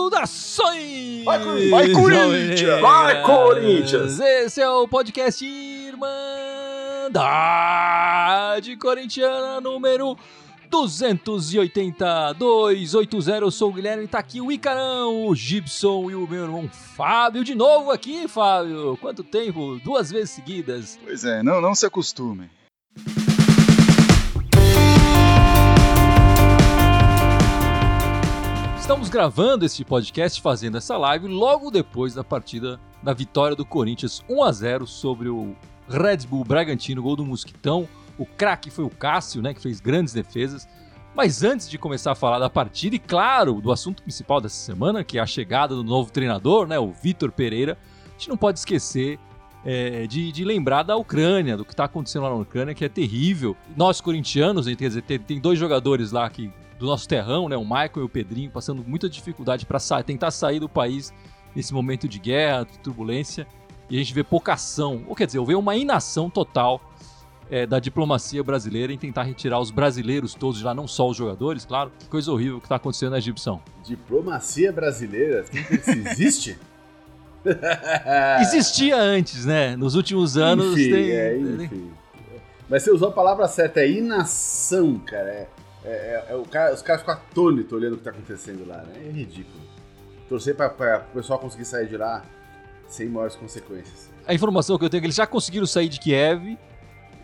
Saudações! Vai, Corinthians! Vai, Corinthians! Vai, Corinthians! Esse é o podcast Irmandade Corintiana número 280 280. Eu sou o Guilherme, tá aqui o Icarão, o Gibson e o meu irmão Fábio. De novo aqui, Fábio. Quanto tempo? Duas vezes seguidas. Pois é, não, não se acostume. Estamos gravando este podcast, fazendo essa live logo depois da partida da vitória do Corinthians 1 a 0 sobre o Red Bull Bragantino, gol do Mosquitão. O craque foi o Cássio, né, que fez grandes defesas. Mas antes de começar a falar da partida e claro, do assunto principal dessa semana, que é a chegada do novo treinador, né, o Vitor Pereira, a gente não pode esquecer é, de, de, lembrar da Ucrânia, do que está acontecendo lá na Ucrânia, que é terrível. Nós, corintianos, quer dizer, tem, tem dois jogadores lá que do nosso terrão, né, o Michael e o Pedrinho, passando muita dificuldade para sa tentar sair do país nesse momento de guerra, de turbulência, e a gente vê pouca ação, ou quer dizer, vê uma inação total é, da diplomacia brasileira em tentar retirar os brasileiros todos de lá, não só os jogadores, claro. Que coisa horrível que está acontecendo na Egipção. Diplomacia brasileira? Isso existe? Existia antes, né? Nos últimos anos. Enfim, tem... é, enfim. Mas você usou a palavra certa, é inação, cara. É, é, é, é, cara, os caras ficam atônitos olhando o que tá acontecendo lá, né? É ridículo. Torcer para o pessoal conseguir sair de lá sem maiores consequências. A informação que eu tenho é que eles já conseguiram sair de Kiev,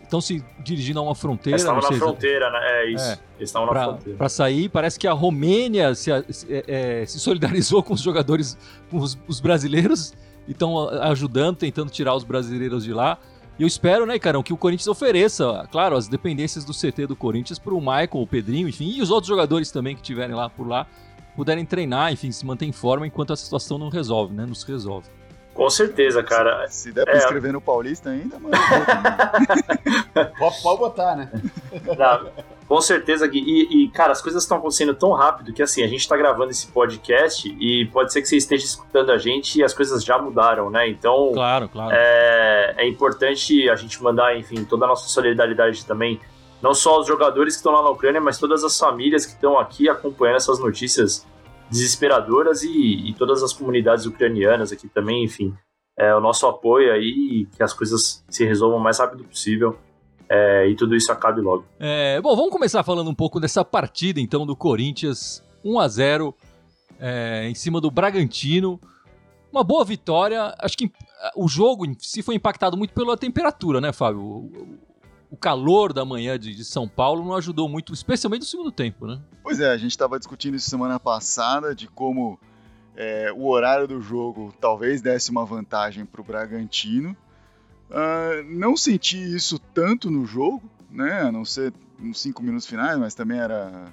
estão se dirigindo a uma fronteira. Eles estavam na fronteira, né? É isso. É, eles estavam na fronteira. Para sair, parece que a Romênia se, é, é, se solidarizou com os jogadores, com os, os brasileiros, e estão ajudando, tentando tirar os brasileiros de lá. E eu espero, né, Carão, que o Corinthians ofereça, claro, as dependências do CT do Corinthians para o Michael, o Pedrinho, enfim, e os outros jogadores também que estiverem lá por lá, puderem treinar, enfim, se manter em forma enquanto a situação não resolve, né? Nos resolve. Com certeza, cara. Se, se der pra é... escrever no Paulista ainda, mano. pode, pode botar, né? Não, com certeza, Gui. E, e, cara, as coisas estão acontecendo tão rápido que, assim, a gente tá gravando esse podcast e pode ser que você esteja escutando a gente e as coisas já mudaram, né? Então. Claro, claro. É, é importante a gente mandar, enfim, toda a nossa solidariedade também. Não só os jogadores que estão lá na Ucrânia, mas todas as famílias que estão aqui acompanhando essas notícias desesperadoras e, e, todas as comunidades ucranianas aqui também, enfim, é, o nosso apoio aí que as coisas se resolvam o mais rápido possível é, e tudo isso acabe logo. É, bom, vamos começar falando um pouco dessa partida então do Corinthians 1 a 0 é, em cima do Bragantino. Uma boa vitória. Acho que o jogo si foi impactado muito pela temperatura, né, Fábio? O calor da manhã de, de, São Paulo não ajudou muito, especialmente no segundo tempo, né? Pois é, a gente estava discutindo isso semana passada de como é, o horário do jogo talvez desse uma vantagem para o Bragantino. Uh, não senti isso tanto no jogo, né? A não ser nos cinco minutos finais, mas também era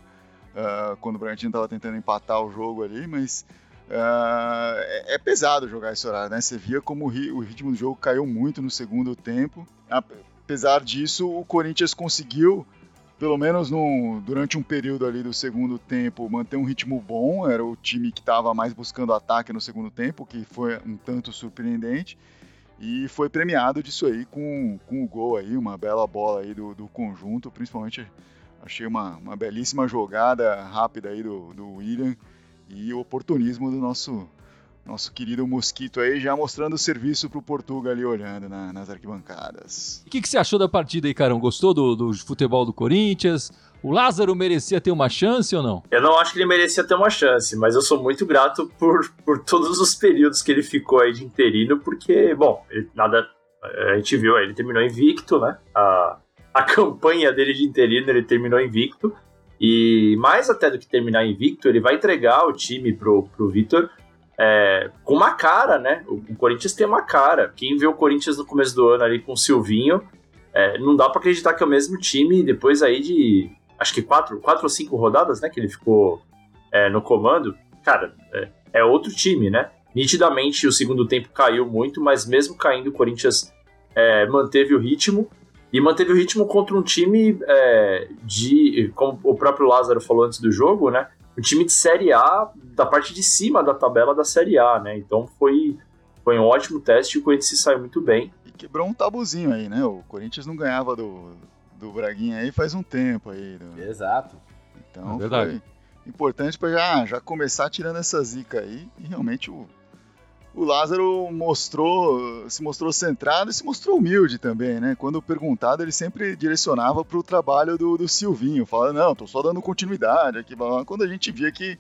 uh, quando o Bragantino estava tentando empatar o jogo ali, mas Uh, é, é, pesado jogar esse horário, né? Você via como o, ri, o, ritmo do jogo caiu muito no segundo tempo apesar disso, o Corinthians conseguiu, pelo menos no, durante um período ali do segundo tempo, manter um ritmo bom. Era o time que estava mais buscando ataque no segundo tempo, que foi um tanto surpreendente. E foi premiado disso aí com, com o gol aí, uma bela bola aí do, do conjunto, principalmente achei uma, uma belíssima jogada rápida aí do, do William e o oportunismo do nosso nosso querido Mosquito aí já mostrando o serviço pro Portugal ali olhando na, nas arquibancadas. O que, que, você achou da partida aí, Carão? Gostou do, do futebol do Corinthians? O Lázaro merecia ter uma chance ou não? Eu não acho que ele merecia ter uma chance, mas eu sou muito grato por, por todos os períodos que ele ficou aí de interino, porque, bom, ele, nada. A gente viu, ele terminou invicto, né? A, a campanha dele de interino, ele terminou invicto. E mais até do que terminar invicto, ele vai entregar o time pro, pro Vitor é, com uma cara, né? O, o, Corinthians tem uma cara. Quem vê o Corinthians no começo do ano ali com o Silvinho, é, não dá para acreditar que é o mesmo time depois aí de acho que quatro, quatro ou cinco rodadas, né? Que ele ficou é, no comando. Cara, é, é, outro time, né? Nitidamente o segundo tempo caiu muito, mas mesmo caindo, o Corinthians é, manteve o ritmo. E manteve o ritmo contra um time é, de, como o próprio Lázaro falou antes do jogo, né? Um time de Série A da parte de cima da tabela da Série A, né? Então foi Foi um ótimo teste e o Corinthians se saiu muito bem. E quebrou um tabuzinho aí, né? O Corinthians não ganhava do, do Braguinha aí faz um tempo aí. Do... Exato. Então É verdade. foi importante para já, já começar tirando essa zica aí. E realmente o, o Lázaro mostrou, se mostrou centrado e se mostrou humilde também, né? Quando perguntado, ele sempre direcionava para o trabalho do, do Silvinho, falando, não, tô só dando continuidade aqui. Quando a gente via que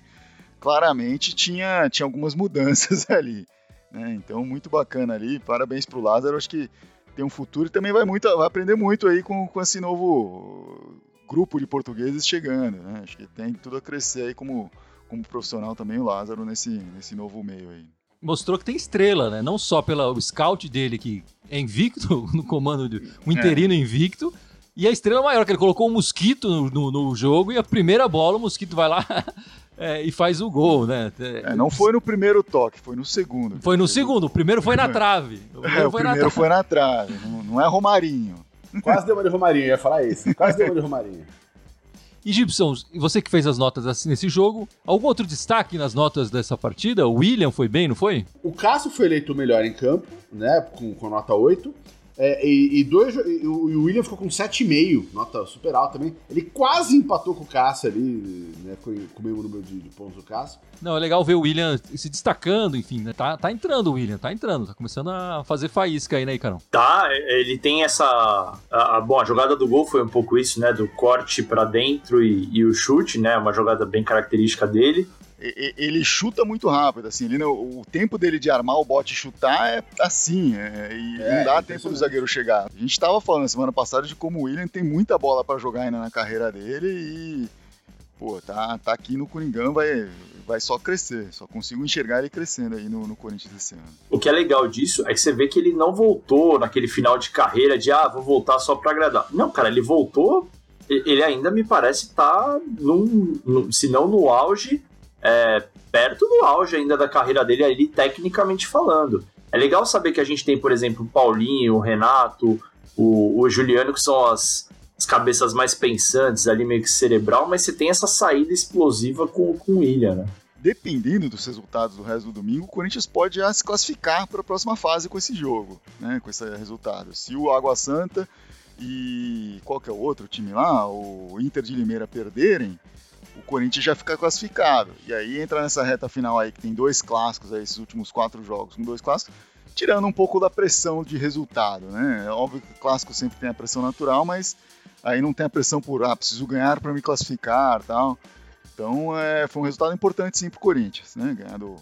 claramente tinha, tinha algumas mudanças ali. Né? Então, muito bacana ali. Parabéns pro Lázaro. Acho que tem um futuro e também vai, muito, vai aprender muito aí com, com esse novo grupo de portugueses chegando. Né? Acho que tem tudo a crescer aí como, como profissional também o Lázaro nesse, nesse novo meio aí. Mostrou que tem estrela, né? Não só pelo scout dele, que é invicto no comando, de, um interino invicto, e a estrela maior, que ele colocou um mosquito no, no, no jogo e a primeira bola o mosquito vai lá é, e faz o gol, né? É, não foi no primeiro toque, foi no segundo. Foi no segundo, o primeiro foi na trave. O primeiro, é, o foi, primeiro na foi, na trave, não, não é Romarinho. Quase deu uma de Romarinho, eu ia falar isso. Quase deu uma de Romarinho. E Gibson, você que fez as notas assim nesse jogo, algum outro destaque nas notas dessa partida? O William foi bem, não foi? O Cássio foi eleito o melhor em campo, né? Com, com nota 8. É, e, e, dois, e o William ficou com 7,5, nota super alta também. Ele quase empatou com o Cássio ali, né? Com, com o mesmo número de, de, pontos do Cássio. Não, é legal ver o William se destacando, enfim, né? Tá, tá entrando o William, tá entrando, tá começando a fazer faísca aí, né, Icarão? Tá, ele tem essa. A, a, bom, a jogada do gol foi um pouco isso, né? Do corte para dentro e, e o chute, né? Uma jogada bem característica dele ele chuta muito rápido, assim, ele, o tempo dele de armar o bote e chutar é assim, é, e é, não dá tempo do zagueiro chegar. A gente estava falando semana passada de como o William tem muita bola para jogar ainda na carreira dele e, pô, tá, tá aqui no Coringão, vai, vai só crescer, só consigo enxergar ele crescendo aí no, no Corinthians esse ano. O que é legal disso é que você vê que ele não voltou naquele final de carreira de, ah, vou voltar só para agradar. Não, cara, ele voltou, ele ainda me parece estar, tá num, num, se não no auge, é, perto do auge ainda da carreira dele ali, tecnicamente falando. É legal saber que a gente tem, por exemplo, o Paulinho, o Renato, o, o Juliano, que são as, as, cabeças mais pensantes ali, meio que cerebral, mas você tem essa saída explosiva com, com o William, né? Dependendo dos resultados do resto do domingo, o Corinthians pode já se classificar para a próxima fase com esse jogo, né? Com esse resultado. Se o Água Santa e qual que o outro time lá, o Inter de Limeira perderem, o Corinthians já fica classificado. E aí entra nessa reta final aí que tem dois clássicos aí, esses últimos quatro jogos com dois clássicos, tirando um pouco da pressão de resultado, né? É óbvio que o clássico sempre tem a pressão natural, mas aí não tem a pressão por ah, preciso ganhar para me classificar, tal. Então é, foi um resultado importante sim para o Corinthians, né? Ganhando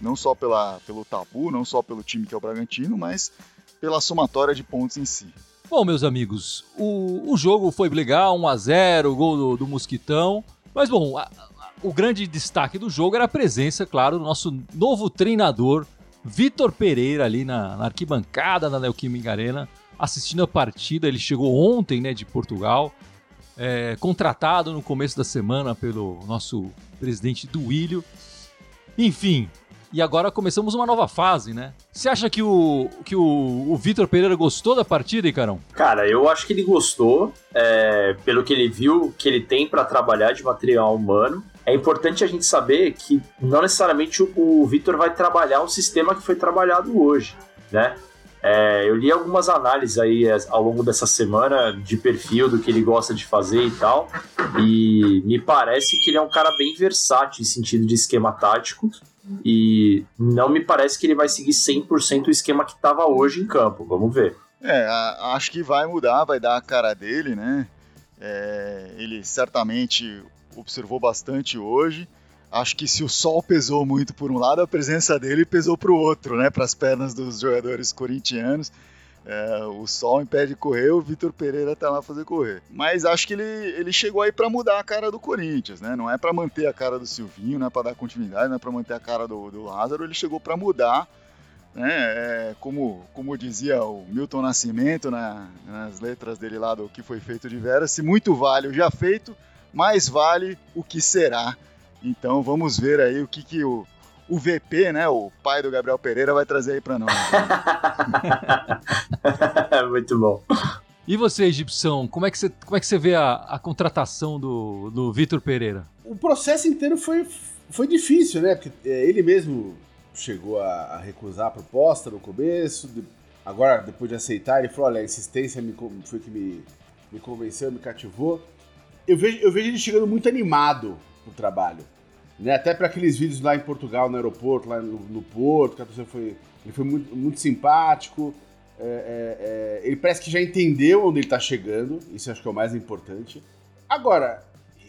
não só pela, pelo tabu, não só pelo time que é o Bragantino, mas pela somatória de pontos em si. Bom, meus amigos, o, o jogo foi legal, 1 a 0 gol do, do Mosquitão. Mas bom, a, a, o grande destaque do jogo era a presença, claro, do nosso novo treinador, Vitor Pereira, ali na, na arquibancada da Neoquímica Arena, assistindo a partida. Ele chegou ontem, né, de Portugal, é, contratado no começo da semana pelo nosso presidente do Willio. Enfim, e agora começamos uma nova fase, né? Você acha que o, que o, o Vitor Pereira gostou da partida, Icarão? Cara, eu acho que ele gostou, é, pelo que ele viu, que ele tem para trabalhar de material humano. É importante a gente saber que não necessariamente o, o Vitor vai trabalhar o sistema que foi trabalhado hoje, né? É, eu li algumas análises aí é, ao longo dessa semana de perfil do que ele gosta de fazer e tal, e me parece que ele é um cara bem versátil em sentido de esquema tático. E não me parece que ele vai seguir 100% o esquema que estava hoje em campo. Vamos ver. É, acho que vai mudar, vai dar a cara dele, né? É, ele certamente observou bastante hoje. Acho que se o sol pesou muito por um lado, a presença dele pesou para o outro, né? Para as pernas dos jogadores corintianos. É, o sol impede de correr, o Vitor Pereira tá lá fazer correr. Mas acho que ele, ele chegou aí para mudar a cara do Corinthians, né? Não é para manter a cara do Silvinho, não é para dar continuidade, não é para manter a cara do, do Lázaro. Ele chegou para mudar, né? É, como, como dizia o Milton Nascimento na, nas letras dele lá do que foi feito de Vera, se muito vale o já feito, mais vale o que será. Então vamos ver aí o que, que o, o VP, né, o pai do Gabriel Pereira, vai trazer aí para nós. Muito bom. E você, Egipção, como é que você, como é que você vê a, a contratação do, do Vitor Pereira? O processo inteiro foi, foi difícil, né? Porque é, ele mesmo chegou a, a, recusar a proposta no começo, de, agora, depois de aceitar, ele falou: olha, a insistência me, foi que me, me convenceu, me cativou. Eu vejo, eu vejo ele chegando muito animado pro trabalho. Né? Até para aqueles vídeos lá em Portugal, no aeroporto, lá no, no Porto, que a pessoa foi. Ele foi muito, muito simpático. É, é, é, ele parece que já entendeu onde ele está chegando, isso acho que é o mais importante. Agora,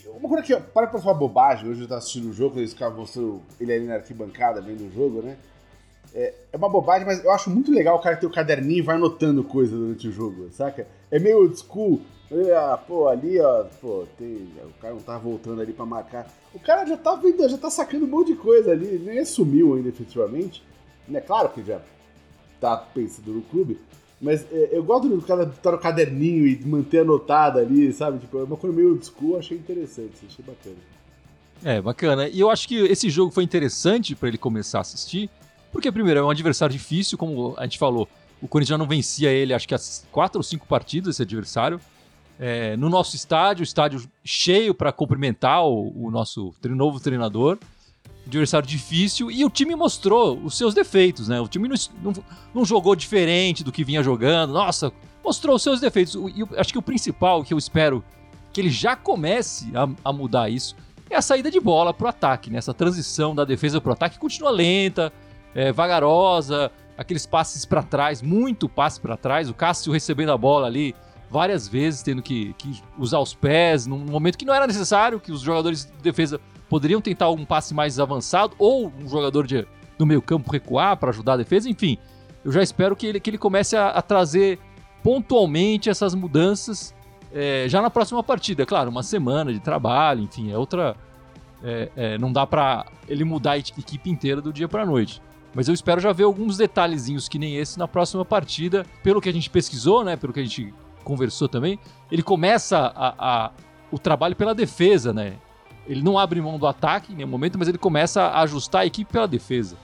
uma coisa que para pra falar bobagem, hoje eu estava assistindo o jogo, eles ficavam mostrando ele ali na arquibancada vendo o jogo, né? É, é, uma bobagem, mas eu acho muito legal o cara ter o caderninho e vai anotando coisa durante o jogo, saca? É meio old school. Ah, pô, ali, ó, pô, tem, o cara não tá voltando ali para marcar. O cara já tá vendo, já tá sacando um monte de coisa ali, nem sumiu ainda efetivamente. É claro que já tá pensando no clube, mas é, eu gosto do cara estar no caderninho e manter anotado ali, sabe? Tipo, é uma coisa meio old school, achei interessante, achei bacana. É, bacana. E eu acho que esse jogo foi interessante para ele começar a assistir, porque, primeiro, é um adversário difícil, como a gente falou. O Corinthians já não vencia ele, acho que as quatro ou cinco partidas, esse adversário. É, no nosso estádio, estádio cheio para cumprimentar o, o nosso novo treinador adversário difícil e o time mostrou os seus defeitos, né? O time não, não, não, jogou diferente do que vinha jogando, nossa, mostrou os seus defeitos. E acho que o principal que eu espero que ele já comece a, a mudar isso é a saída de bola pro ataque, né? Essa transição da defesa pro ataque continua lenta, é, vagarosa, aqueles passes para trás, muito passe para trás, o Cássio recebendo a bola ali várias vezes, tendo que, que usar os pés, num momento que não era necessário, que os jogadores de defesa poderiam tentar um passe mais avançado ou um jogador de, do meio campo recuar para ajudar a defesa, enfim. Eu já espero que ele, que ele comece a, a trazer pontualmente essas mudanças é, já na próxima partida. Claro, uma semana de trabalho, enfim, é outra. É, é, não dá para ele mudar a equipe inteira do dia para noite. Mas eu espero já ver alguns detalhezinhos que nem esse na próxima partida. Pelo que a gente pesquisou, né? Pelo que a gente conversou também, ele começa a, a, o trabalho pela defesa, né? Ele não abre mão do ataque em nenhum momento, mas ele começa a ajustar a equipe pela defesa.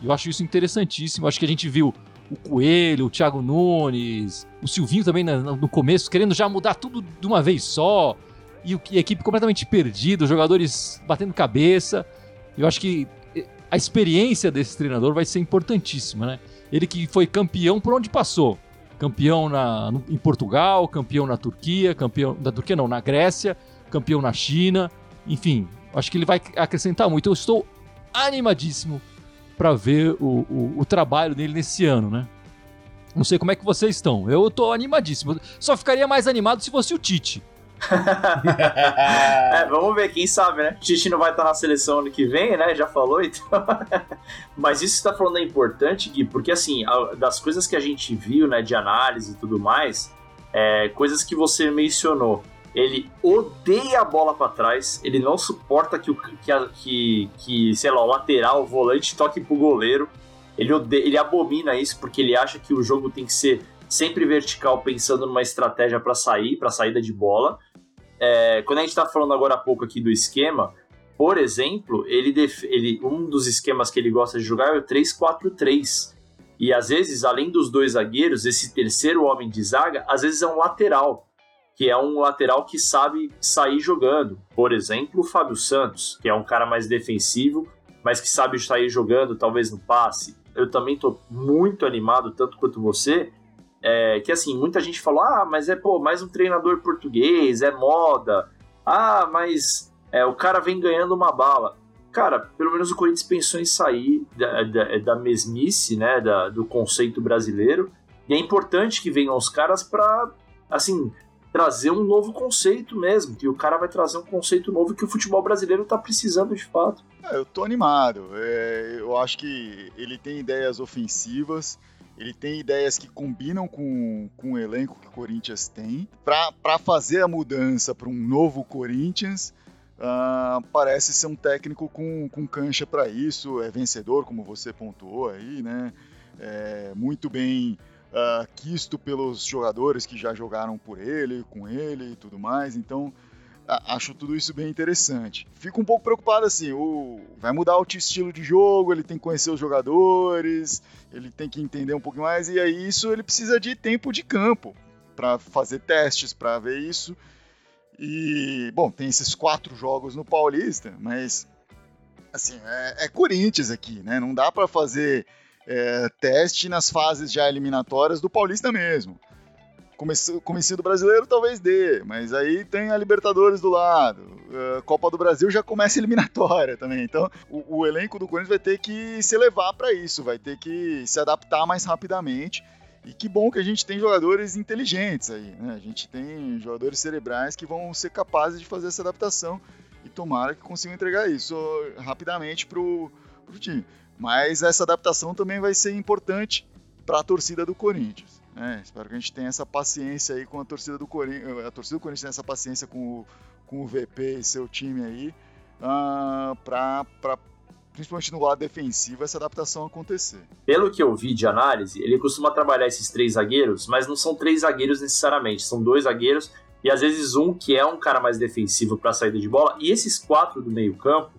Eu acho isso interessantíssimo. Acho que a gente viu o Coelho, o Thiago Nunes, o Silvinho também no começo, querendo já mudar tudo de uma vez só. E a equipe completamente perdida, os jogadores batendo cabeça. Eu acho que a experiência desse treinador vai ser importantíssima, né? Ele que foi campeão por onde passou. Campeão na, no, em Portugal, campeão na Turquia, campeão da Turquia não, na Grécia, campeão na China. Enfim, acho que ele vai acrescentar muito. Eu estou animadíssimo para ver o, o, o, trabalho dele nesse ano, né? Não sei como é que vocês estão. Eu estou animadíssimo. Só ficaria mais animado se fosse o Tite. É, vamos ver, quem sabe, né? Tite não vai estar na seleção ano que vem, né? Já falou, então. Mas isso que você tá falando é importante, Gui, porque assim, das coisas que a gente viu, né, de análise e tudo mais, é, coisas que você mencionou. Ele odeia a bola para trás, ele não suporta que, o, que, que, que, sei lá, o lateral, o volante toque pro goleiro. Ele, odeia, ele abomina isso porque ele acha que o jogo tem que ser sempre vertical, pensando numa estratégia para sair, para saída de bola. É, quando a gente está falando agora há pouco aqui do esquema, por exemplo, ele, ele um dos esquemas que ele gosta de jogar é o 3-4-3. E às vezes, além dos dois zagueiros, esse terceiro homem de zaga, às vezes é um lateral que é um lateral que sabe sair jogando. Por exemplo, o Fábio Santos, que é um cara mais defensivo, mas que sabe sair jogando, talvez no passe. Eu também estou muito animado, tanto quanto você, é, que assim, muita gente falou, ah, mas é pô, mais um treinador português, é moda. Ah, mas é, o cara vem ganhando uma bala. Cara, pelo menos o Corinthians pensou em sair da, da, da mesmice, né, da, do conceito brasileiro. E é importante que venham os caras para, assim, trazer um novo conceito mesmo, que o cara vai trazer um conceito novo que o futebol brasileiro está precisando de fato. É, eu tô animado. É, eu acho que ele tem ideias ofensivas, ele tem ideias que combinam com, com o elenco que o Corinthians tem. Para fazer a mudança para um novo Corinthians, uh, parece ser um técnico com, com cancha para isso, é vencedor, como você pontuou aí, né? É, muito bem uh, quisto pelos jogadores que já jogaram por ele, com ele e tudo mais. Então, acho tudo isso bem interessante. Fico um pouco preocupado assim, o vai mudar o estilo de jogo, ele tem que conhecer os jogadores, ele tem que entender um pouco mais e aí isso ele precisa de tempo de campo para fazer testes, para ver isso. E bom, tem esses quatro jogos no Paulista, mas assim, é, é Corinthians aqui, né? Não dá para fazer é, teste nas fases já eliminatórias do Paulista mesmo. Comecinho do brasileiro talvez dê, mas aí tem a Libertadores do lado. A Copa do Brasil já começa eliminatória também. Então o, o elenco do Corinthians vai ter que se levar para isso, vai ter que se adaptar mais rapidamente. E que bom que a gente tem jogadores inteligentes aí, né? A gente tem jogadores cerebrais que vão ser capazes de fazer essa adaptação e tomara que consigam entregar isso rapidamente pro, pro time. Mas essa adaptação também vai ser importante para a torcida do Corinthians. Né? Espero que a gente tenha essa paciência aí com a torcida do Corinthians, a torcida do Corinthians tenha essa paciência com o, com o VP e seu time aí, uh, para principalmente no lado defensivo, essa adaptação acontecer. Pelo que eu vi de análise, ele costuma trabalhar esses três zagueiros, mas não são três zagueiros necessariamente, são dois zagueiros e às vezes um que é um cara mais defensivo para saída de bola, e esses quatro do meio-campo,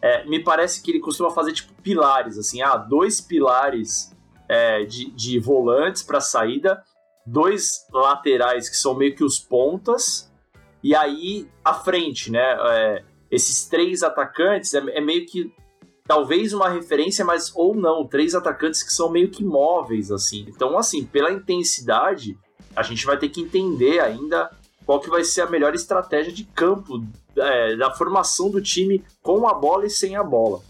é, me parece que ele costuma fazer tipo pilares, assim, ah, dois pilares é, de, de volantes para saída, dois laterais que são meio que os pontas, e aí a frente, né? É, esses três atacantes é, é, meio que talvez uma referência, mas ou não, três atacantes que são meio que móveis, assim. Então, assim, pela intensidade, a gente vai ter que entender ainda qual que vai ser a melhor estratégia de campo é, da formação do time com a bola e sem a bola.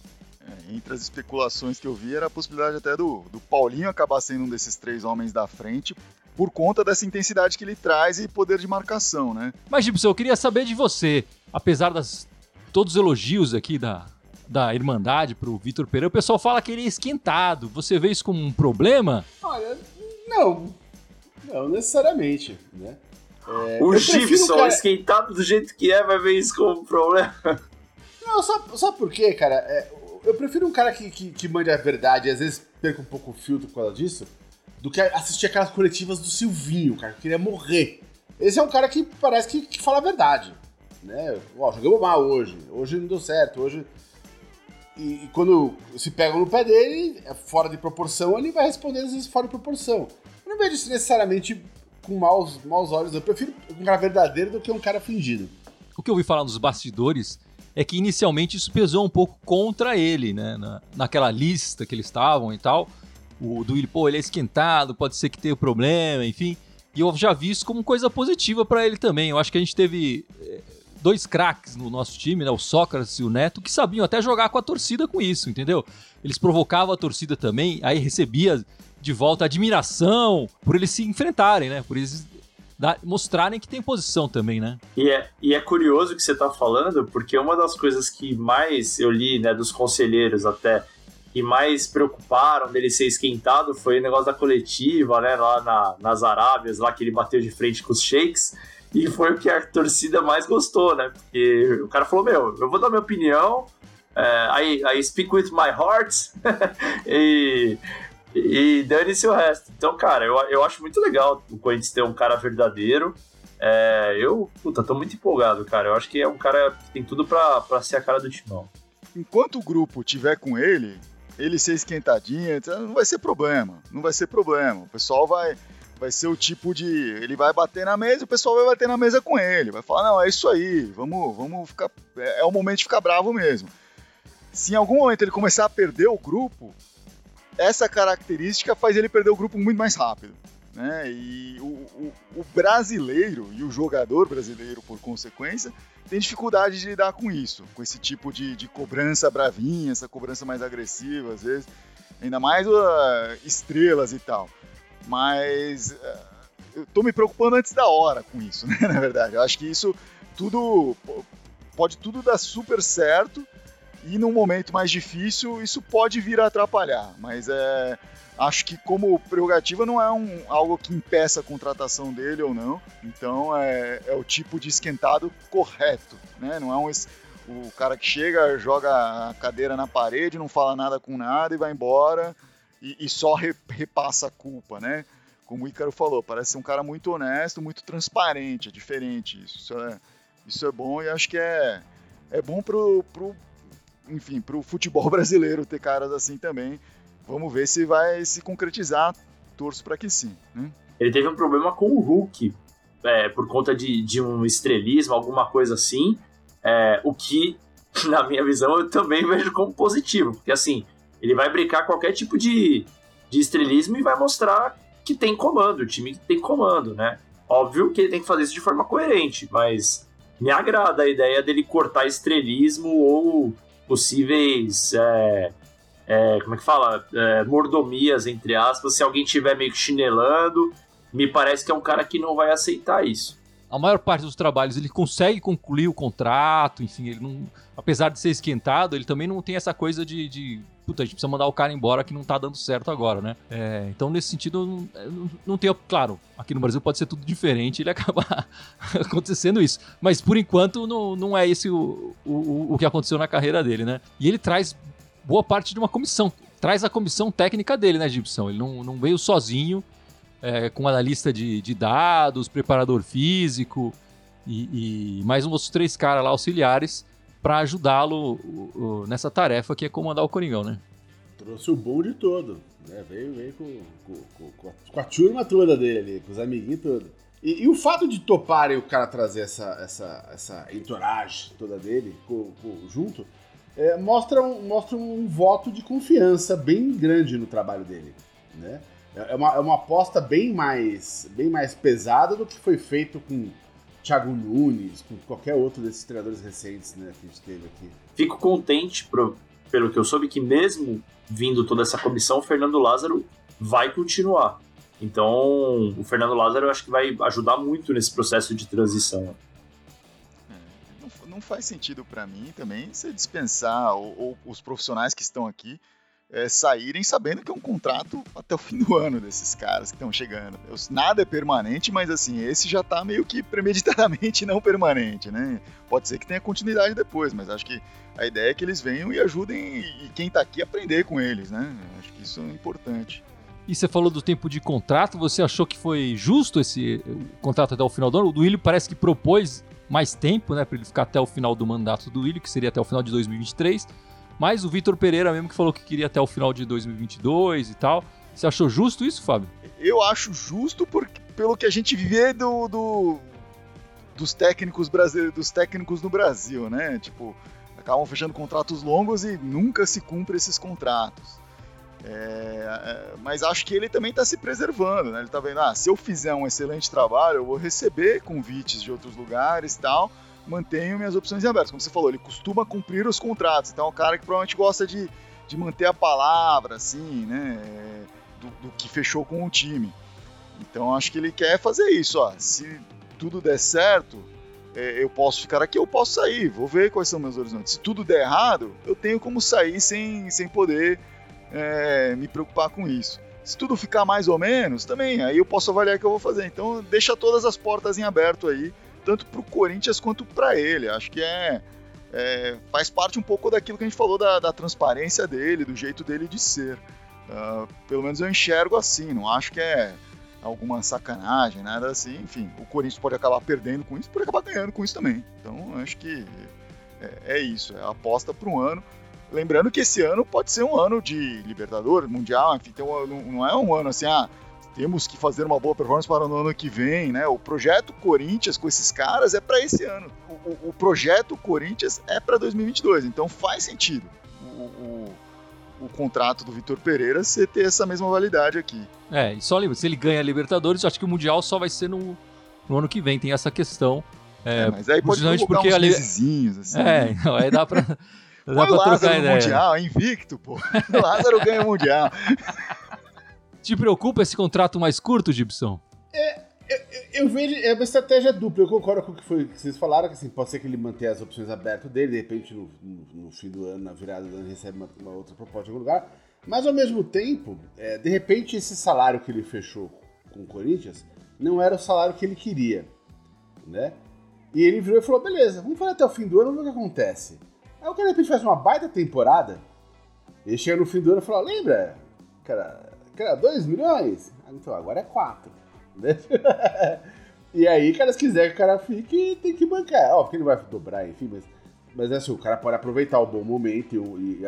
Entre as especulações que eu vi era a possibilidade até do, do Paulinho acabar sendo um desses três homens da frente por conta dessa intensidade que ele traz e poder de marcação, né? Mas, Gibson, eu queria saber de você, apesar das todos os elogios aqui da, da Irmandade pro Vitor Pereira, o pessoal fala que ele é esquentado. Você vê isso como um problema? Olha, não. Não necessariamente, né? É, o Gibson, cara... esquentado do jeito que é, vai ver isso como um problema. Não, sabe, sabe por quê, cara? É, eu prefiro um cara que, que, que mande a verdade e às vezes perca um pouco o filtro por causa disso, do que assistir aquelas coletivas do Silvinho, cara, que queria morrer. Esse é um cara que parece que, que fala a verdade. Né? Ó, jogamos mal hoje, hoje não deu certo, hoje. E, e, quando se pegam no pé dele, é fora de proporção, ele vai responder às vezes fora de proporção. Eu não vejo isso necessariamente com maus, maus olhos. Eu prefiro um cara verdadeiro do que um cara fingido. O que eu ouvi falar nos bastidores é que inicialmente isso pesou um pouco contra ele, né? Na, naquela lista que eles estavam e tal. O do Willi, pô, ele é esquentado, pode ser que tenha problema, enfim. E eu já vi isso como coisa positiva para ele também. Eu acho que a gente teve eh, dois craques no nosso time, né? O Sócrates e o Neto, que sabiam até jogar com a torcida com isso, entendeu? Eles provocavam a torcida também, aí recebia de volta admiração por eles se enfrentarem, né? Por eles mostrarem que tem posição também, né? E é, e é curioso que você tá falando, porque uma das coisas que mais eu li, né, dos conselheiros até, que mais preocuparam dele ser esquentado foi o negócio da coletiva, né, lá na, nas Arábias, lá que ele bateu de frente com os sheiks, e foi o que a torcida mais gostou, né? Porque o cara falou, meu, eu vou dar minha opinião, é, speak with my heart, e e dane-se o resto. Então, cara, eu, eu acho muito legal o Corinthians ter um cara verdadeiro. É, eu, puta, tô muito empolgado, cara. Eu acho que é um cara que tem tudo pra, pra ser a cara do timão. Enquanto o grupo tiver com ele, ele ser esquentadinho, então não vai ser problema. Não vai ser problema. O pessoal vai, vai ser o tipo de. Ele vai bater na mesa, o pessoal vai bater na mesa com ele. Vai falar, não, é isso aí, vamos, vamos ficar. É, é o momento de ficar bravo mesmo. Se em algum momento ele começar a perder o grupo, essa característica faz ele perder o grupo muito mais rápido. Né? E o, o, o, brasileiro e o jogador brasileiro, por consequência, tem dificuldade de lidar com isso, com esse tipo de, de cobrança bravinha, essa cobrança mais agressiva, às vezes, ainda mais uh, estrelas e tal. Mas uh, eu tô me preocupando antes da hora com isso, né? Na verdade, eu acho que isso tudo pode tudo dar super certo e num momento mais difícil, isso pode vir a atrapalhar. Mas é, acho que como prerrogativa não é um, algo que impeça a contratação dele ou não. Então é, é o tipo de esquentado correto. Né? Não é um, o cara que chega, joga a cadeira na parede, não fala nada com nada e vai embora e, e só re, repassa a culpa, né? Como o Ícaro falou, parece ser um cara muito honesto, muito transparente, é diferente isso. Isso é, isso é bom e acho que é, é bom pro, pro enfim, para o futebol brasileiro ter caras assim também. Vamos ver se vai se concretizar. Torço para que sim. Né? Ele teve um problema com o Hulk, é, por conta de, de um estrelismo, alguma coisa assim. É, o que na minha visão, eu também vejo como positivo. Porque assim, ele vai brincar qualquer tipo de, de estrelismo e vai mostrar que tem comando, o time que tem comando, né? Óbvio que ele tem que fazer isso de forma coerente, mas me agrada a ideia dele cortar estrelismo ou possíveis. É, é, como é que fala? É, mordomias, entre aspas, se alguém tiver meio que chinelando. Me parece que é um cara que não vai aceitar isso a maior parte dos trabalhos ele consegue concluir o contrato, enfim, ele não. Apesar de ser esquentado, ele também não tem essa coisa de. de puta, a gente precisa mandar o cara embora que não tá dando certo agora, né? É, então, nesse sentido, não, não, tem. Claro, aqui no Brasil pode ser tudo diferente ele acabar acontecendo isso. Mas por enquanto, não, não é esse o, o, o que aconteceu na carreira dele, né? E ele traz boa parte de uma comissão. Traz a comissão técnica dele, né, Gibson? Ele não, não veio sozinho é, com analista de, de dados, preparador físico e, e mais uns três caras lá auxiliares para ajudá-lo nessa tarefa que é comandar o Coringão, né? Trouxe o bonde todo, né? Veio, veio com, com, com, com, a turma toda dele ali, com os amiguinhos todos. E, e, o fato de toparem o cara trazer essa, essa, essa entourage toda dele junto é, mostra, um, mostra um voto de confiança bem grande no trabalho dele, né? É, é uma, é uma aposta bem mais, bem mais pesada do que foi feito com Thiago Nunes, com qualquer outro desses treinadores recentes né, que a gente teve aqui. Fico contente, pro, pelo que eu soube, que mesmo vindo toda essa comissão, o Fernando Lázaro vai continuar. Então, o Fernando Lázaro eu acho que vai ajudar muito nesse processo de transição. É, não, não faz sentido para mim também você dispensar ou, ou os profissionais que estão aqui é, saírem sabendo que é um contrato até o fim do ano desses caras que estão chegando. Nada é permanente, mas assim, esse já está meio que premeditadamente não permanente, né? Pode ser que tenha continuidade depois, mas acho que a ideia é que eles venham e ajudem e quem está aqui aprender com eles, né? Acho que isso é importante. E você falou do tempo de contrato, você achou que foi justo esse contrato até o final do ano? O Duílio parece que propôs mais tempo, né, para ele ficar até o final do mandato do Duílio, que seria até o final de 2023. Mas o Vitor Pereira mesmo que falou que queria até o final de 2022 e tal. Você achou justo isso, Fábio? Eu acho justo porque, pelo que a gente vê do, do dos técnicos brasileiros, dos técnicos no Brasil, né? Tipo, acabam fechando contratos longos e nunca se cumpre esses contratos. É, é mas acho que ele também está se preservando, né? Ele está vendo, ah, se eu fizer um excelente trabalho, eu vou receber convites de outros lugares e tal mantenho minhas opções abertas. Como você falou, ele costuma cumprir os contratos. Então é um cara que provavelmente gosta de, de manter a palavra, assim, né? Do, do que fechou com o time. Então acho que ele quer fazer isso. Ó. Se tudo der certo, é, eu posso ficar aqui, eu posso sair. Vou ver quais são meus horizontes. Se tudo der errado, eu tenho como sair sem, sem poder é, me preocupar com isso. Se tudo ficar mais ou menos, também, aí eu posso avaliar o que eu vou fazer. Então deixa todas as portas em aberto aí tanto para o Corinthians quanto para ele. Acho que é, é, faz parte um pouco daquilo que a gente falou da, da transparência dele, do jeito dele de ser. Uh, pelo menos eu enxergo assim, não acho que é alguma sacanagem, nada assim. Enfim, o Corinthians pode acabar perdendo com isso, pode acabar ganhando com isso também. Então acho que é, é isso, é aposta para um ano. Lembrando que esse ano pode ser um ano de Libertadores, Mundial, enfim, então não é um ano assim, ah, temos que fazer uma boa performance para o ano que vem, né? O projeto Corinthians com esses caras é para esse ano. O, o, o, projeto Corinthians é para 2022, então faz sentido o, o, contrato do Vitor Pereira ser ter essa mesma validade aqui. É, e só lembra, se ele ganha a Libertadores, eu acho que o Mundial só vai ser no, no ano que vem, tem essa questão. É, é mas aí pode porque uns ali... assim. É, não, aí dá pra, dá pra trocar ideia. Mundial, invicto, pô. Lázaro ganha o Mundial. Te preocupa esse contrato mais curto, Gibson? É, eu, eu, vejo, é uma estratégia dupla. Eu concordo com o que, foi, que vocês falaram, que assim, pode ser que ele mantenha as opções abertas dele, de repente no, no, no fim do ano, na virada do ano, recebe uma, uma, outra proposta em algum lugar. Mas ao mesmo tempo, é, de repente esse salário que ele fechou com o Corinthians não era o salário que ele queria, né? E ele virou e falou: beleza, vamos fazer até o fim do ano, vamos ver o que acontece. Aí o cara de repente faz uma baita temporada, ele chega no fim do ano e fala: lembra, cara, que era 2 milhões? Então agora é 4. Né? e aí, cara, se quiser que o cara fique, tem que bancar. Ó, porque ele vai dobrar, enfim, mas, mas assim, o cara pode aproveitar o bom momento e, e,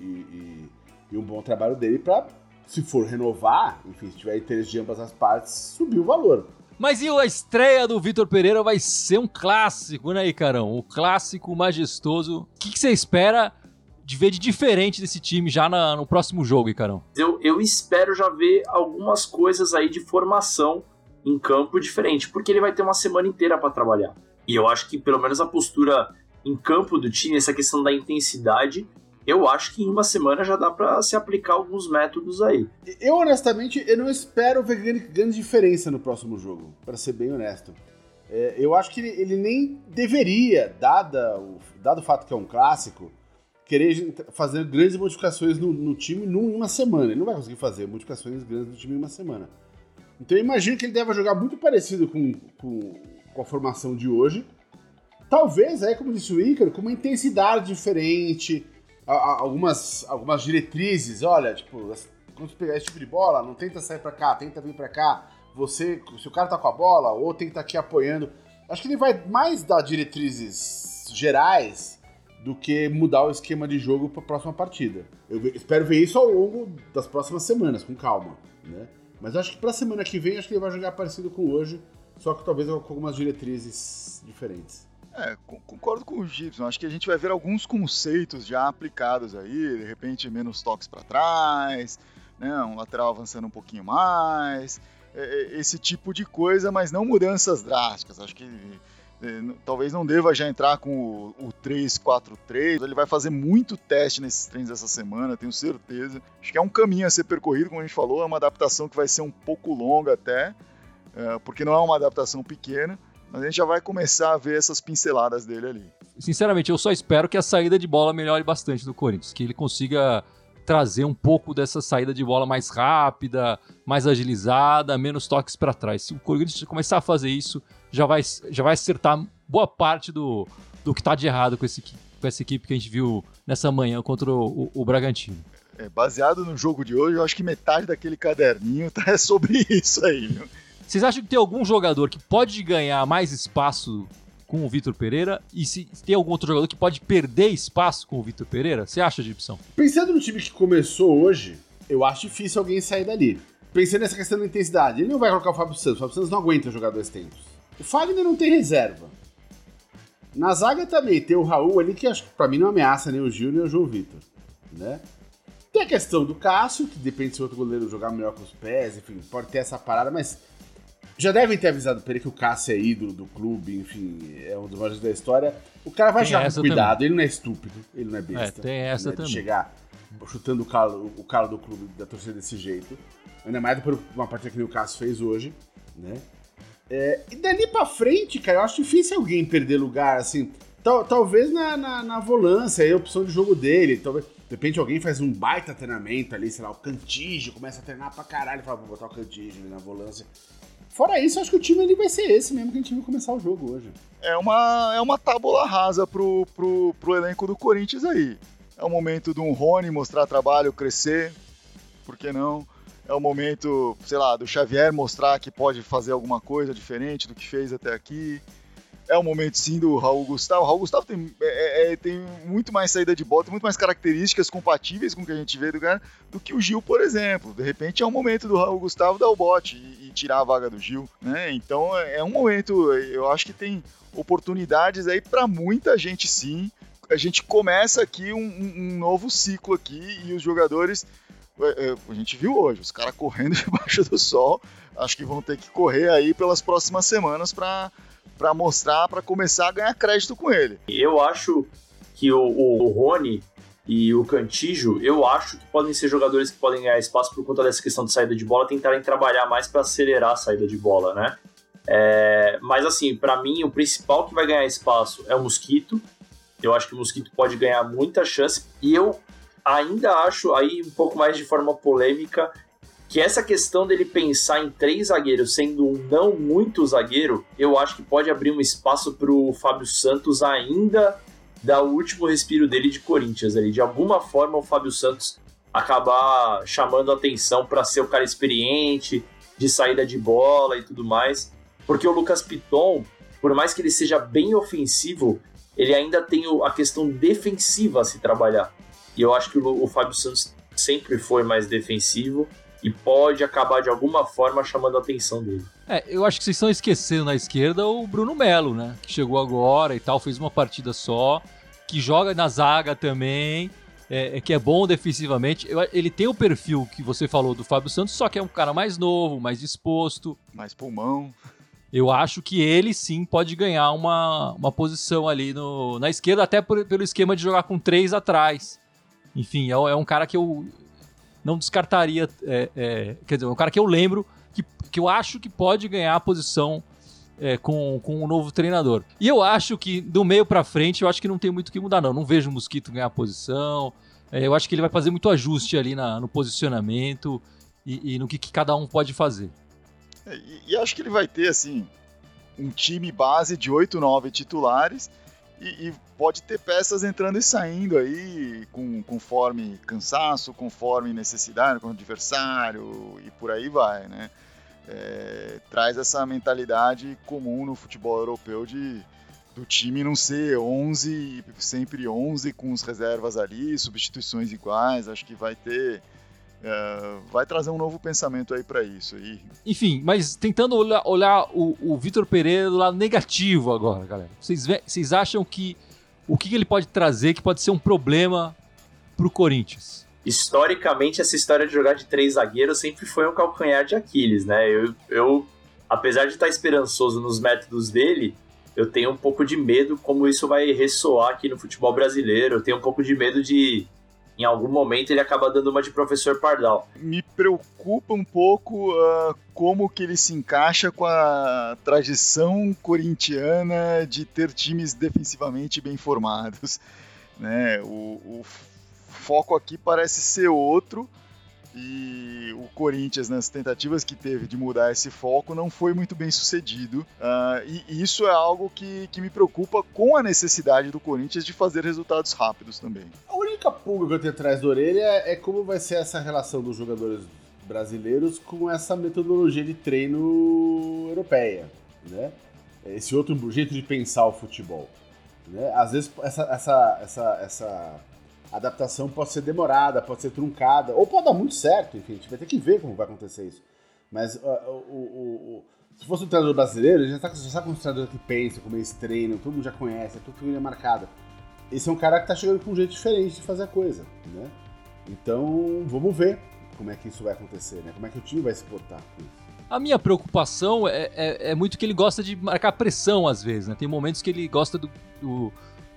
e, e um bom trabalho dele pra, se for renovar, enfim, se tiver interesse de ambas as partes, subir o valor. Mas e a estreia do Vitor Pereira vai ser um clássico, né, Icarão? O clássico majestoso. O que você espera de ver de diferente desse time já na, no próximo jogo, Icarão? Eu, eu espero já ver algumas coisas aí de formação em campo diferente, porque ele vai ter uma semana inteira para trabalhar. E eu acho que pelo menos a postura em campo do time, essa questão da intensidade, eu acho que em uma semana já dá para se aplicar alguns métodos aí. Eu, honestamente, eu não espero ver grande, grande diferença no próximo jogo, para ser bem honesto. É, eu acho que ele, ele, nem deveria, dada o, dado o fato que é um clássico, querer fazer grandes modificações no, no time em uma semana. Ele não vai conseguir fazer modificações grandes no time em uma semana. Então eu imagino que ele deve jogar muito parecido com, com, com a formação de hoje. Talvez, aí, como disse o Ícaro, com uma intensidade diferente, algumas, algumas diretrizes, olha, tipo, quando você pegar esse tipo de bola, não tenta sair para cá, tenta vir para cá. Você, se o cara tá com a bola, ou tem que estar aqui apoiando. Acho que ele vai mais dar diretrizes gerais do que mudar o esquema de jogo para a próxima partida. Eu espero ver isso ao longo das próximas semanas, com calma, né? Mas acho que para a semana que vem acho que ele vai jogar parecido com hoje, só que talvez com algumas diretrizes diferentes. É, concordo com o Gibson. Acho que a gente vai ver alguns conceitos já aplicados aí, de repente menos toques para trás, né, um lateral avançando um pouquinho mais, esse tipo de coisa, mas não mudanças drásticas. Acho que talvez não deva já entrar com o, o 3-4-3. Ele vai fazer muito teste nesses treinos essa semana, tenho certeza. Acho que é um caminho a ser percorrido, como a gente falou, é uma adaptação que vai ser um pouco longa até, porque não é uma adaptação pequena. Mas a gente já vai começar a ver essas pinceladas dele ali. Sinceramente, eu só espero que a saída de bola melhore bastante do Corinthians, que ele consiga trazer um pouco dessa saída de bola mais rápida, mais agilizada, menos toques para trás. Se o Corinthians começar a fazer isso, já vai, já vai acertar boa parte do, do que está de errado com, esse, com essa equipe que a gente viu nessa manhã contra o, o, o Bragantino. É, baseado no jogo de hoje, eu acho que metade daquele caderninho tá sobre isso aí, viu? Vocês acham que tem algum jogador que pode ganhar mais espaço com o Vitor Pereira? E se tem algum outro jogador que pode perder espaço com o Vitor Pereira? Você acha, Gibson? Pensando no time que começou hoje, eu acho difícil alguém sair dali. Pensando nessa questão da intensidade, ele não vai colocar o Fábio Santos. O Fábio Santos não aguenta jogar dois tempos. O Fagner não tem reserva. Na zaga também tem o Raul ali, que acho que pra mim não ameaça nem o Gil nem o João Vitor. Né? Tem a questão do Cássio, que depende se o outro goleiro jogar melhor com os pés, enfim, pode ter essa parada, mas já devem ter avisado pra ele que o Cássio é ídolo do clube, enfim, é um dos maiores da história. O cara vai jogar com cuidado, também. ele não é estúpido, ele não é besta. É, tem essa né, também. chegar chutando o calo, o calo do clube, da torcida desse jeito. Ainda mais por uma partida que o Cássio fez hoje, né? É, e dali pra frente, cara, eu acho difícil alguém perder lugar, assim. Tal, talvez na, na, na volância, aí a opção de jogo dele. Talvez, de repente alguém faz um baita treinamento ali, sei lá, o Cantígio começa a treinar pra caralho fala, vou botar o Cantígio na volância. Fora isso, acho que o time ele vai ser esse mesmo que a gente viu começar o jogo hoje. É uma, é uma tábula rasa pro, pro, pro elenco do Corinthians aí. É o momento de um Rony mostrar trabalho, crescer, por que não? É o momento, sei lá, do Xavier mostrar que pode fazer alguma coisa diferente do que fez até aqui é o momento sim do Raul Gustavo. O Raul Gustavo tem, é, é, é, tem muito mais saída de bola, tem muito mais características compatíveis com o que a gente vê do cara do que o Gil, por exemplo. De repente é o momento do Raul Gustavo dar o bote e, e tirar a vaga do Gil, né? Então é, é um momento, eu acho que tem oportunidades aí para muita gente sim. A gente começa aqui um, um novo ciclo aqui e os jogadores a gente viu hoje, os caras correndo debaixo do sol, acho que vão ter que correr aí pelas próximas semanas para para mostrar, para começar a ganhar crédito com ele. Eu acho que o, o, o Rony e o Cantijo, eu acho que podem ser jogadores que podem ganhar espaço por conta dessa questão de saída de bola, tentarem trabalhar mais para acelerar a saída de bola, né? É, mas assim, para mim, o principal que vai ganhar espaço é o Mosquito. Eu acho que o Mosquito pode ganhar muita chance. E eu ainda acho, aí um pouco mais de forma polêmica, que essa questão dele pensar em três zagueiros sendo um não muito zagueiro, eu acho que pode abrir um espaço para o Fábio Santos ainda dar o último respiro dele de Corinthians. Ali. De alguma forma, o Fábio Santos acabar chamando atenção para ser o cara experiente, de saída de bola e tudo mais. Porque o Lucas Piton, por mais que ele seja bem ofensivo, ele ainda tem a questão defensiva a se trabalhar. E eu acho que o, o Fábio Santos sempre foi mais defensivo e pode acabar de alguma forma chamando a atenção dele. É, eu acho que vocês estão esquecendo na esquerda o Bruno Melo, né? Que chegou agora e tal, fez uma partida só, que joga na zaga também, é, é que é bom defensivamente. Eu, ele tem o perfil que você falou do Fábio Santos, só que é um cara mais novo, mais disposto. Mais pulmão. Eu acho que ele sim pode ganhar uma, uma posição ali no, na esquerda, até por, pelo esquema de jogar com três atrás. Enfim, é, é um cara que eu, não descartaria. É, é, quer dizer, um cara que eu lembro que, que eu acho que pode ganhar a posição é, com, com um novo treinador. E eu acho que do meio para frente, eu acho que não tem muito o que mudar, não. Não vejo o Mosquito ganhar posição. É, eu acho que ele vai fazer muito ajuste ali na, no posicionamento e, e no que, que, cada um pode fazer. É, e, e acho que ele vai ter, assim, um time base de 8, 9 titulares e, e, pode ter peças entrando e saindo aí com, conforme cansaço, conforme necessidade, com adversário e por aí vai, né? É, traz essa mentalidade comum no futebol europeu de do time não ser 11, sempre 11 com os reservas ali, substituições iguais, acho que vai ter Uh, vai trazer um novo pensamento aí para isso. aí. Enfim, mas tentando olhar, olhar o, o Vitor Pereira do lado negativo agora, galera. Vocês, vocês acham que o que ele pode trazer que pode ser um problema pro Corinthians? Historicamente, essa história de jogar de três zagueiros sempre foi um calcanhar de Aquiles, né? Eu, eu apesar de estar esperançoso nos métodos dele, eu tenho um pouco de medo como isso vai ressoar aqui no futebol brasileiro. Eu tenho um pouco de medo de em algum momento ele acaba dando uma de professor Pardal. Me preocupa um pouco uh, como que ele se encaixa com a tradição corintiana de ter times defensivamente bem formados. Né? O, o foco aqui parece ser outro e o Corinthians, nas tentativas que teve de mudar esse foco, não foi muito bem sucedido. Uh, e isso é algo que, que me preocupa com a necessidade do Corinthians de fazer resultados rápidos também. A única pulga que eu tenho atrás da orelha é como vai ser essa relação dos jogadores brasileiros com essa metodologia de treino europeia, né? Esse outro jeito de pensar o futebol. Né? Às vezes essa, essa, essa, essa a adaptação pode ser demorada, pode ser truncada, ou pode dar muito certo, enfim, a gente vai ter que ver como vai acontecer isso. Mas uh, o, o, o, se fosse um treinador brasileiro, já, tá, sabe como um treinador que pensa, como eles treinam, todo mundo já conhece, é tudo é marcado. Esse é um cara que está chegando com um jeito diferente de fazer a coisa, né? Então, vamos ver como é que isso vai acontecer, né? Como é que o time vai se portar com isso. A minha preocupação é, é, é, muito que ele gosta de marcar pressão às vezes, né? Tem momentos que ele gosta do, do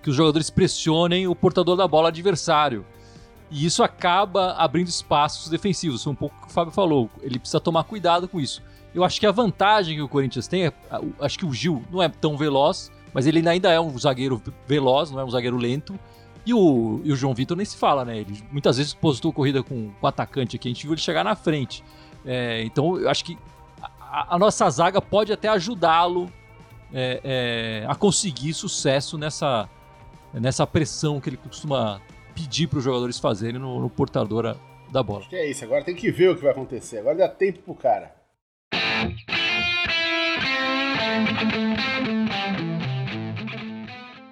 que os jogadores pressionem o portador da bola adversário. E isso acaba abrindo espaços defensivos. Foi um pouco o que o Fábio falou. Ele precisa tomar cuidado com isso. Eu acho que a vantagem que o Corinthians tem é. Acho que o Gil não é tão veloz, mas ele ainda é um zagueiro veloz, não é um zagueiro lento. E o, e o João Vitor nem se fala, né? Ele muitas vezes postou corrida com o atacante aqui, a gente viu ele chegar na frente. É, então eu acho que a, a nossa zaga pode até ajudá-lo é, é, a conseguir sucesso nessa, nessa pressão que ele costuma pedir para os jogadores fazerem no, no portador da bola. Acho que é isso, agora tem que ver o que vai acontecer. Agora dá tempo pro cara.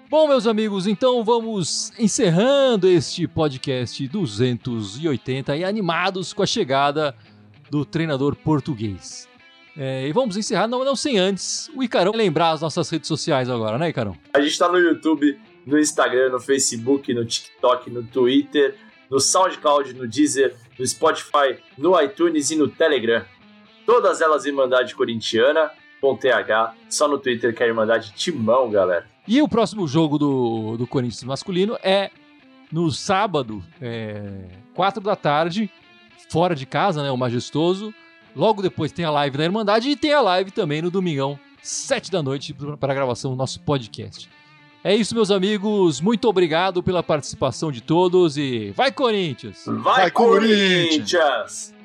Bom, meus amigos, então vamos encerrando este podcast 280 e animados com a chegada do treinador português. É, e vamos encerrar, não, não sem antes, o Icarão lembrar as nossas redes sociais agora, né, Icarão? A gente está no YouTube, no Instagram, no Facebook, no TikTok, no Twitter, no SoundCloud, no Deezer, no Spotify, no iTunes e no Telegram. Todas elas Irmandade Corintiana, .th, só no Twitter que é Irmandade Timão, galera. E o próximo jogo do, do Corinthians masculino é no sábado, é, 4 da tarde, fora de casa, né, o Majestoso. Logo depois tem a live da Irmandade e tem a live também no domingão, 7 da noite, para gravação do nosso podcast. É isso, meus amigos. Muito obrigado pela participação de todos e vai Corinthians! Vai, vai Corinthians! Corinthians!